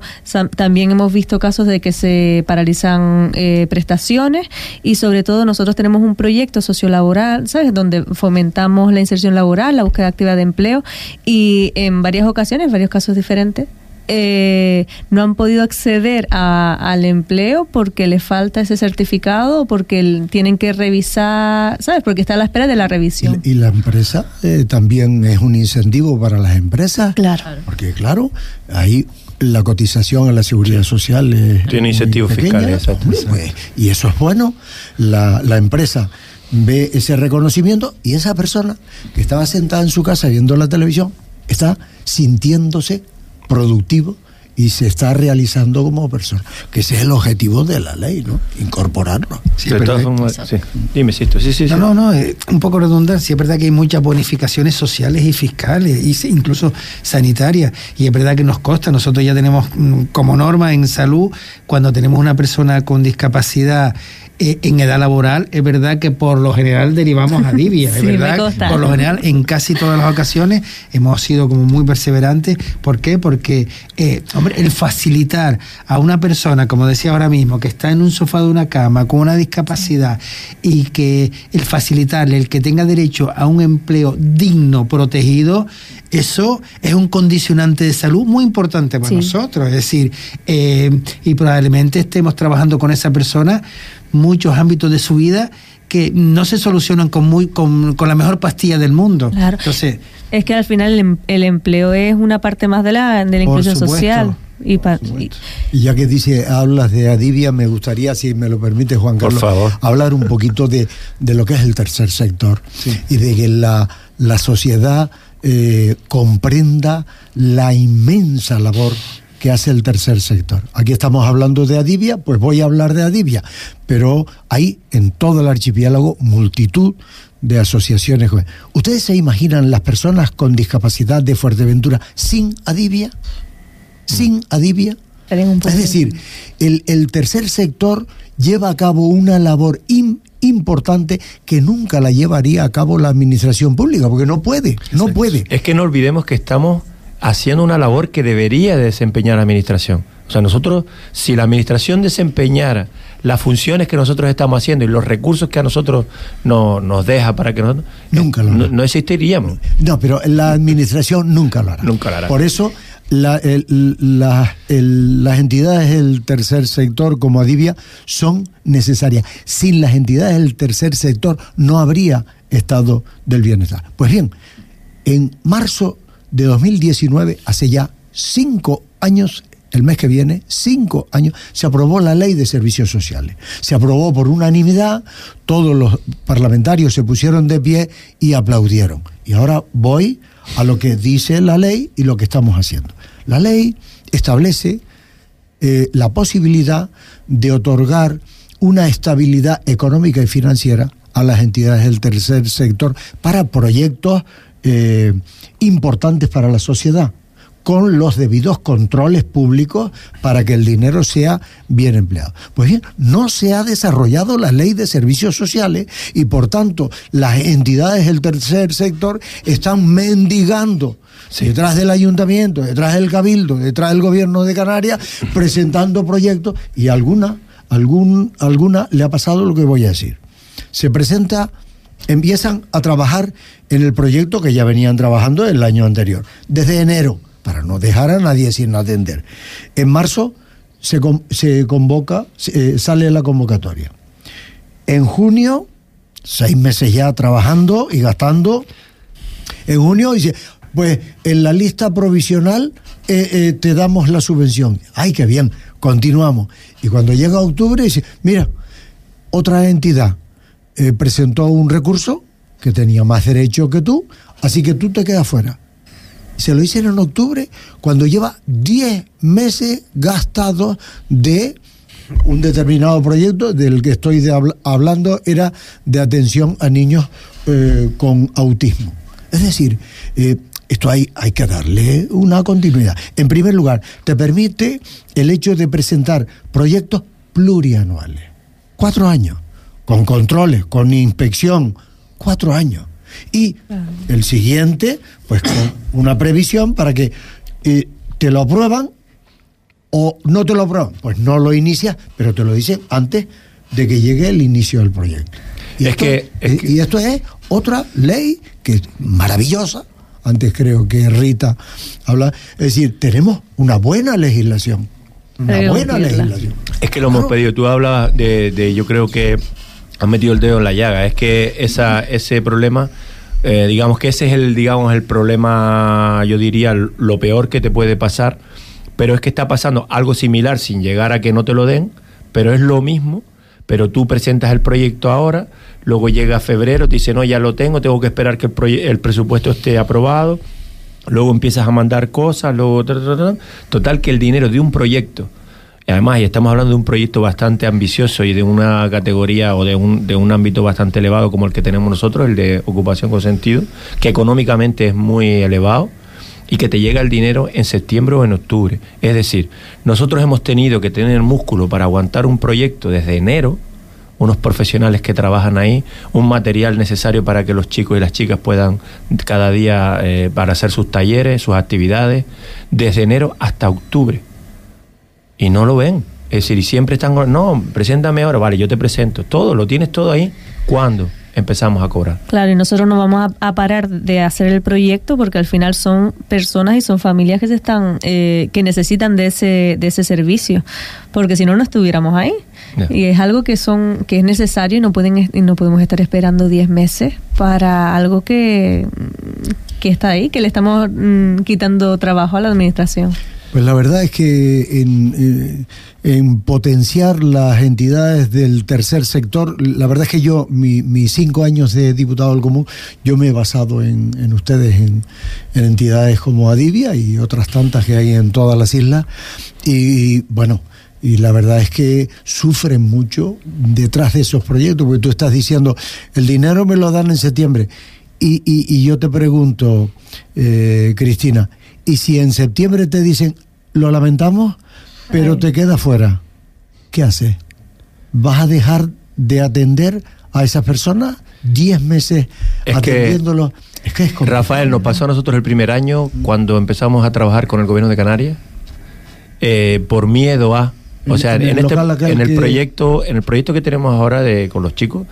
también hemos visto casos de que se paralizan eh, prestaciones y sobre todo nosotros tenemos un proyecto sociolaboral, ¿sabes? Donde fomentamos la inserción laboral, la búsqueda activa de empleo y en varias ocasiones, en varios casos diferentes, eh, no han podido acceder a- al empleo porque les falta ese certificado o porque el- tienen que revisar, ¿sabes? Porque está a la espera de la revisión. Y, y la empresa eh, también es un incentivo para las empresas. Claro. Porque claro, ahí la cotización a la seguridad social es Tiene incentivos fiscales, pues, y eso es bueno. La, la empresa ve ese reconocimiento y esa persona que estaba sentada en su casa viendo la televisión está sintiéndose productivo y se está realizando como persona. Que ese es el objetivo de la ley, ¿no? Incorporarlo. Sí, de pero- todas formas, sí. Dime, Sisto. Sí, sí, sí. No, no, no, eh, un poco redundancia. Es verdad que hay muchas bonificaciones sociales y fiscales, y sí, incluso sanitarias. Y es verdad que nos consta, nosotros ya tenemos mm, como norma en salud, cuando tenemos una persona con discapacidad eh, en edad laboral, es verdad que por lo general derivamos a Divia. Sí, es verdad, por lo general, en casi todas las ocasiones hemos sido como muy perseverantes. ¿Por qué? Porque, eh, hombre, el facilitar a una persona, como decía ahora mismo, que está en un sofá de una cama con una discapacidad y que el facilitarle, el que tenga derecho a un empleo digno, protegido, eso es un condicionante de salud muy importante para Sí. nosotros. Es decir, eh, y probablemente estemos trabajando con esa persona muchos ámbitos de su vida que no se solucionan con muy con, con la mejor pastilla del mundo. Claro. Entonces, Es que al final el, em- el empleo es una parte más de la, de la Por inclusión supuesto, social. Y, por ya que dice, hablas de Adivia, me gustaría, si me lo permite Juan Por Carlos, favor. hablar un poquito de, de lo que es el tercer sector y de que la, la sociedad eh, comprenda la inmensa labor que hace el tercer sector. Aquí estamos hablando de Adivia, pues voy a hablar de Adivia, pero hay en todo el archipiélago multitud de asociaciones. ¿Ustedes se imaginan las personas con discapacidad de Fuerteventura sin Adivia? Sin Adivia. Es decir, el, el tercer sector lleva a cabo una labor im- importante que nunca la llevaría a cabo la administración pública, porque no puede, no puede. Es que no olvidemos que estamos haciendo una labor que debería de desempeñar la administración. O sea, nosotros, si la administración desempeñara las funciones que nosotros estamos haciendo y los recursos que a nosotros no, nos deja para que nosotros... Nunca lo no, hará. no existiríamos. No, pero la administración nunca lo hará. Nunca lo hará. Por eso la- el- la- el- las entidades del tercer sector como Adivia son necesarias. Sin las entidades del tercer sector no habría estado del bienestar. Pues bien, en marzo de 2019, hace ya cinco años, el mes que viene, cinco años, se aprobó la ley de servicios sociales. Se aprobó por unanimidad, todos los parlamentarios se pusieron de pie y aplaudieron. Y ahora voy a lo que dice la ley y lo que estamos haciendo. La ley establece eh, la posibilidad de otorgar una estabilidad económica y financiera a las entidades del tercer sector para proyectos eh, importantes para la sociedad con los debidos controles públicos para que el dinero sea bien empleado. Pues bien, no se ha desarrollado la ley de servicios sociales y por tanto las entidades del tercer sector están mendigando detrás del ayuntamiento, detrás del cabildo, detrás del gobierno de Canarias, presentando proyectos y alguna, algún, alguna le ha pasado lo que voy a decir. Se presenta empiezan a trabajar en el proyecto que ya venían trabajando el año anterior, desde enero para no dejar a nadie sin atender. En marzo se, convoca, eh, sale la convocatoria. En junio, seis meses ya trabajando y gastando. En junio dice, pues en la lista provisional eh, eh, te damos la subvención. Ay, qué bien, continuamos. Y cuando llega octubre dice, mira, otra entidad presentó un recurso que tenía más derecho que tú, así que tú te quedas fuera se lo hicieron en octubre, cuando lleva 10 meses gastados de un determinado proyecto del que estoy hablando, era de atención a niños eh, con autismo. Es decir, eh, esto hay, hay que darle una continuidad. En primer lugar, te permite el hecho de presentar proyectos plurianuales. Cuatro años, con controles, con inspección, cuatro años. Y el siguiente, pues con una previsión para que eh, te lo aprueban o no te lo aprueban. Pues no lo inicias, pero te lo dicen antes de que llegue el inicio del proyecto. Y, esto, que, y esto es otra ley que es maravillosa. Antes creo que Rita habla. Es decir, tenemos una buena legislación. Una buena legislación. Es que lo hemos pedido. Tú hablas de, de, yo creo que has metido el dedo en la llaga. Es que esa, ese problema eh, digamos que ese es el, digamos, el problema, yo diría, lo peor que te puede pasar, pero es que está pasando algo similar sin llegar a que no te lo den, pero es lo mismo, pero tú presentas el proyecto ahora, luego llega febrero, te dice, no, ya lo tengo, tengo que esperar que el, el presupuesto esté aprobado, luego empiezas a mandar cosas, luego... Total que el dinero de un proyecto Además, y estamos hablando de un proyecto bastante ambicioso y de una categoría o de un, de un ámbito bastante elevado como el que tenemos nosotros, el de ocupación con sentido, que económicamente es muy elevado y que te llega el dinero en septiembre o en octubre. Es decir, nosotros hemos tenido que tener músculo para aguantar un proyecto desde enero, unos profesionales que trabajan ahí, un material necesario para que los chicos y las chicas puedan cada día eh, para hacer sus talleres, sus actividades, desde enero hasta octubre y no lo ven. Es decir, y siempre están, no, preséntame ahora, vale, yo te presento. Todo, lo tienes todo ahí. ¿Cuándo? empezamos a cobrar. Claro, y nosotros no vamos a, parar de hacer el proyecto porque al final son personas y son familias que se están eh, que necesitan de ese de ese servicio, porque si no no estuviéramos ahí. Y es algo que son que es necesario y no pueden y no podemos estar esperando 10 meses para algo que que está ahí, que le estamos mm, quitando trabajo a la administración. Pues la verdad es que eh, en, potenciar las entidades del tercer sector, la verdad es que yo, mis cinco años de diputado del común, yo me he basado en, ustedes, en, entidades como Adivia y otras tantas que hay en todas las islas. Y, bueno, y la verdad es que sufren mucho detrás de esos proyectos, porque tú estás diciendo, el dinero me lo dan en septiembre. Y, yo te pregunto, eh, Cristina, y si en septiembre te dicen, lo lamentamos, pero te queda fuera. ¿Qué haces? ¿Vas a dejar de atender a esas personas? ¿Diez meses atendiéndolo? es que es Rafael, nos pasó a nosotros el primer año cuando empezamos a trabajar con el gobierno de Canarias, eh, por miedo a o sea, en, este, en el proyecto, en el proyecto que tenemos ahora de, con los chicos,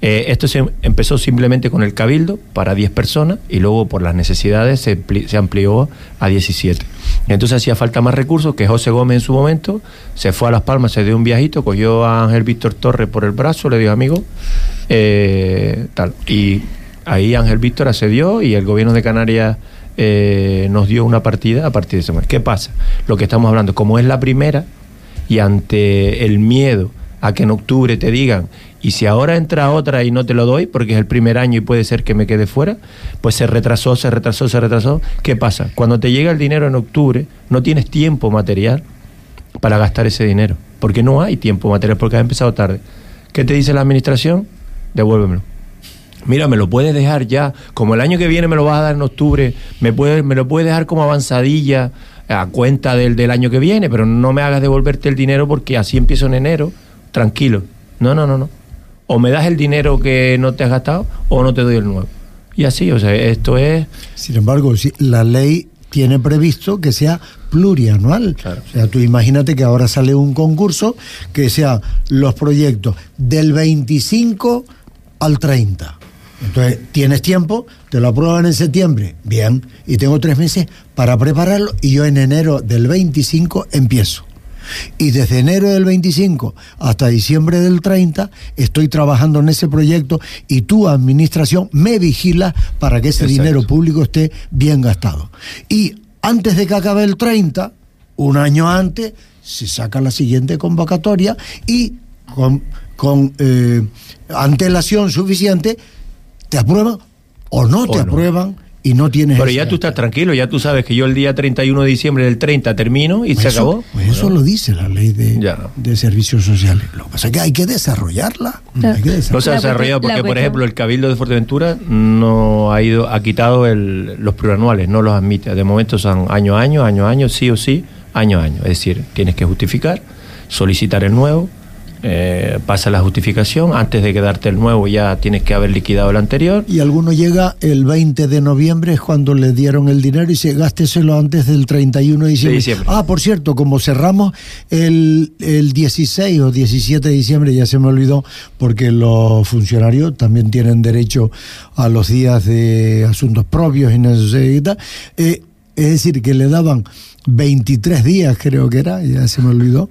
eh, esto se empezó simplemente con el cabildo para 10 personas y luego por las necesidades se, se amplió a 17. Entonces hacía falta más recursos que José Gómez en su momento se fue a Las Palmas, se dio un viajito, cogió a Ángel Víctor Torres por el brazo, le dijo amigo, eh, tal. Y ahí Ángel Víctor accedió y el gobierno de Canarias eh, nos dio una partida a partir de ese momento. ¿Qué pasa? Lo que estamos hablando, como es la primera, y ante el miedo a que en octubre te digan, y si ahora entra otra y no te lo doy, porque es el primer año y puede ser que me quede fuera, pues se retrasó, se retrasó, se retrasó. ¿Qué pasa? Cuando te llega el dinero en octubre, no tienes tiempo material para gastar ese dinero, porque no hay tiempo material, porque has empezado tarde. ¿Qué te dice la administración? Devuélvemelo. Mira, me lo puedes dejar ya, como el año que viene me lo vas a dar en octubre, me, puedes, me lo puedes dejar como avanzadilla a cuenta del, del año que viene, pero no me hagas devolverte el dinero porque así empiezo en enero, tranquilo. No, no, no, no. O me das el dinero que no te has gastado o no te doy el nuevo. Y así, o sea, esto es... Sin embargo, si la ley tiene previsto que sea plurianual. Claro. O sea, tú imagínate que ahora sale un concurso que sea los proyectos del 25 al 30. Entonces, tienes tiempo, te lo aprueban en septiembre, bien, y tengo tres meses para prepararlo y yo en enero del 25 empiezo. Y desde enero del 25 hasta diciembre del 30 estoy trabajando en ese proyecto y tu administración me vigila para que ese Exacto. dinero público esté bien gastado. Y antes de que acabe el 30, un año antes, se saca la siguiente convocatoria y con, con eh, antelación suficiente te aprueban o no O te no. aprueban y no tienes... Pero ya tú estás tranquilo, ya tú sabes que yo el día 31 de diciembre del 30 termino y Pues se eso- acabó. Pues eso lo dice la ley de, Ya. de servicios sociales. Lo que pasa es que hay que desarrollarla. Claro. Hay que No desarrollarla. se ha La desarrollado porque, por ejemplo, el Cabildo de Fuerteventura no ha ido, ha quitado el- los plurianuales, no los admite. De momento son año a año, año a año, sí o sí, año a año. Es decir, tienes que justificar, solicitar el nuevo, eh, pasa la justificación, antes de quedarte el nuevo ya tienes que haber liquidado el anterior. Y alguno llega el 20 de noviembre, es cuando le dieron el dinero y dice, gásteselo antes del 31 de diciembre. diciembre. Ah, por cierto, como cerramos el, el 16 o 17 de diciembre, ya se me olvidó, porque los funcionarios también tienen derecho a los días de asuntos propios y tal. Eh, es decir, que le daban 23 días, creo que era, ya se me olvidó,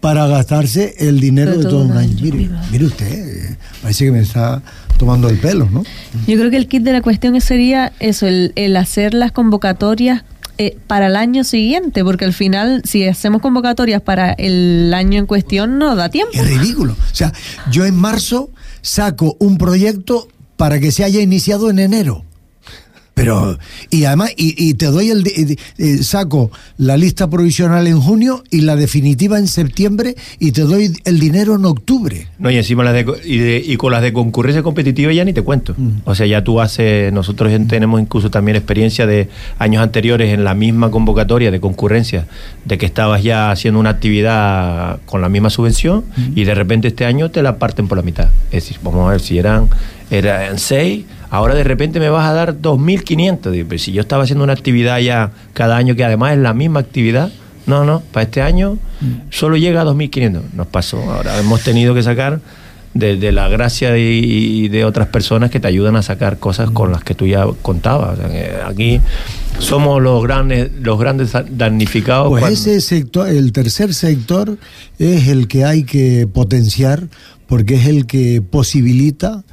para gastarse el dinero de todo un año. Mire, mire usted, eh, parece que me está tomando el pelo, ¿no? Yo creo que el kit de la cuestión sería eso, el, el hacer las convocatorias eh, para el año siguiente, porque al final, si hacemos convocatorias para el año en cuestión, no da tiempo. Es ridículo. O sea, yo en marzo saco un proyecto para que se haya iniciado en enero. Pero, y además, y, y te doy el, saco la lista provisional en junio y la definitiva en septiembre y te doy el dinero en octubre. No, y encima las de, y, de- y con las de concurrencia competitiva ya ni te cuento. O sea, ya tú haces, nosotros en- tenemos incluso también experiencia de años anteriores en la misma convocatoria de concurrencia, de que estabas ya haciendo una actividad con la misma subvención y de repente este año te la parten por la mitad. Es decir, vamos a ver si eran, eran seis, ahora de repente me vas a dar 2.500. Digo, pues si yo estaba haciendo una actividad ya cada año que además es la misma actividad, no, no, para este año solo llega a 2.500. Nos pasó. Ahora hemos tenido que sacar de, de la gracia de, y de otras personas que te ayudan a sacar cosas con las que tú ya contabas. O sea, que aquí somos los grandes, los grandes damnificados. Pues cuando- ese sector, el tercer sector, es el que hay que potenciar porque es el que posibilita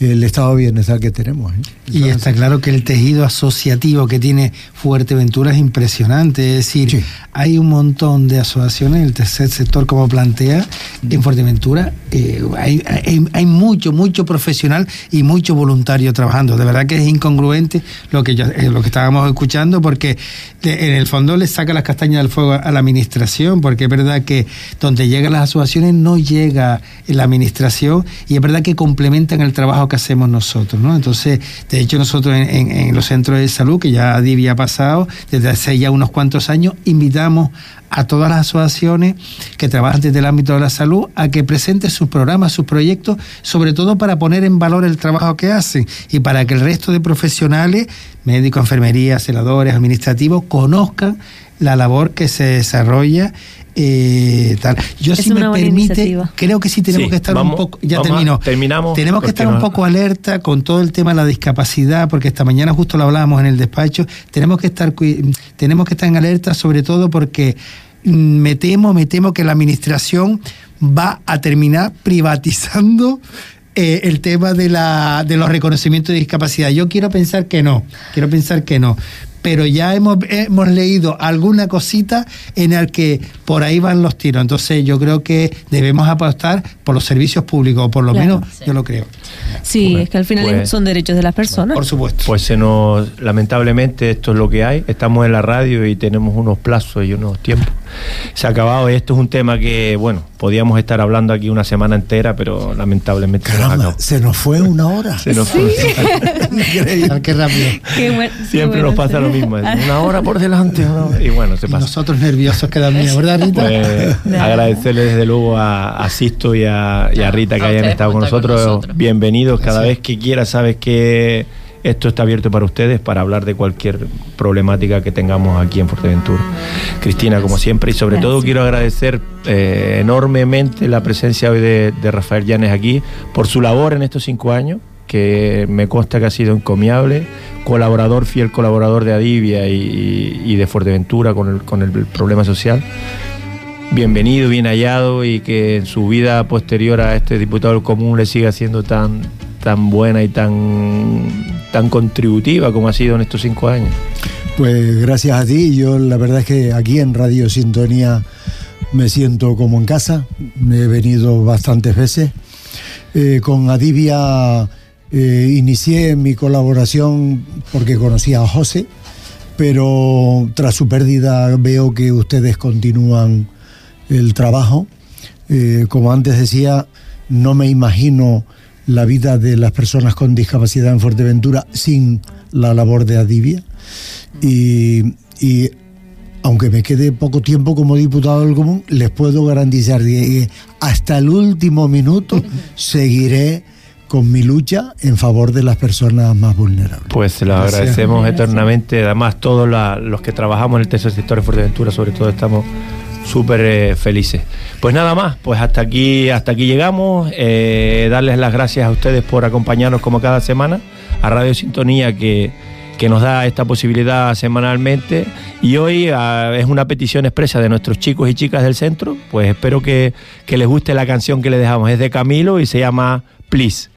el estado de bienestar que tenemos. ¿eh? Y está claro que el tejido asociativo que tiene Fuerteventura es impresionante. Es decir, Sí. hay un montón de asociaciones, el tercer sector, como plantea, en Fuerteventura. eh, hay, hay, hay mucho, mucho profesional y mucho voluntario trabajando. De verdad que es incongruente lo que, ya- eh, lo que estábamos escuchando, porque de- en el fondo le saca las castañas del fuego a la administración, porque es verdad que donde llegan las asociaciones no llega la administración y es verdad que complementan el trabajo que hacemos nosotros, ¿no? Entonces, de hecho, nosotros en, los centros de salud, que ya Divi ha pasado, desde hace ya unos cuantos años, invitamos a todas las asociaciones que trabajan desde el ámbito de la salud a que presenten sus programas, sus proyectos, sobre todo para poner en valor el trabajo que hacen y para que el resto de profesionales, médicos, enfermería, celadores, administrativos, conozcan la labor que se desarrolla. eh, tal. Yo, Es si una me buena permite, iniciativa. creo que sí tenemos Sí, que estar vamos- un poco. Ya a- terminó. terminamos, Tenemos que estar un poco alerta con todo el tema de la discapacidad, porque esta mañana justo lo hablábamos en el despacho. Tenemos que estar, tenemos que estar en alerta, sobre todo porque mm, me temo, me temo que la administración va a terminar privatizando eh, el tema de, la, de los reconocimientos de discapacidad. Yo quiero pensar que no, quiero pensar que no. Pero ya hemos, hemos leído alguna cosita en el que por ahí van los tiros. Entonces yo creo que debemos apostar por los servicios públicos, o por lo Claro. menos yo lo creo. Sí, es que al final pues- son derechos de las personas. Por supuesto. Pues se nos, lamentablemente esto es lo que hay. Estamos en la radio y tenemos unos plazos y unos tiempos. Se ha acabado. Esto es un tema que, bueno, podíamos estar hablando aquí una semana entera, pero lamentablemente se nos Caramba, acabó. se nos fue una hora. Se nos fue. Qué rápido. Qué Siempre bueno nos pasa ser. lo mismo. Una hora por delante. hora- Y bueno, se Y pasa. nosotros nerviosos queda mía, ¿verdad, Rita? Pues agradecerle desde luego a, a Sisto y a, y a Rita que A hayan estado con estar con nosotros. nosotros. Bienvenidos. Cada Gracias. vez que quieras, sabes que esto está abierto para ustedes para hablar de cualquier problemática que tengamos aquí en Fuerteventura. Cristina, como siempre, y sobre todo Gracias. quiero agradecer eh, enormemente la presencia hoy de, de Rafael Llanes aquí por su labor en estos cinco años que me consta que ha sido encomiable, colaborador, fiel colaborador de Adivia y, de Fuerteventura con el, con el problema social bienvenido, bien hallado y que en su vida posterior a este diputado del común le siga siendo tan, tan buena y tan, tan contributiva como ha sido en estos cinco años. Pues gracias a ti, yo la verdad es que aquí en Radio Sintonía me siento como en casa, he venido bastantes veces. Eh, con Adivia eh, inicié mi colaboración porque conocía a José, pero tras su pérdida veo que ustedes continúan el trabajo. Eh, como antes decía, no me imagino la vida de las personas con discapacidad en Fuerteventura sin la labor de Adivia. Y, y aunque me quede poco tiempo como diputado del común, les puedo garantizar que hasta el último minuto seguiré con mi lucha en favor de las personas más vulnerables. Pues se lo Gracias. agradecemos Gracias. eternamente. Además, todos la- los que trabajamos en el tercer sector de Fuerteventura, sobre todo, estamos súper eh, felices. Pues nada más, pues hasta aquí, hasta aquí llegamos. Eh, darles las gracias a ustedes por acompañarnos como cada semana, a Radio Sintonía que, que nos da esta posibilidad semanalmente. Y hoy ah, es una petición expresa de nuestros chicos y chicas del centro. Pues espero que, que les guste la canción que le dejamos. Es de Camilo y se llama Please.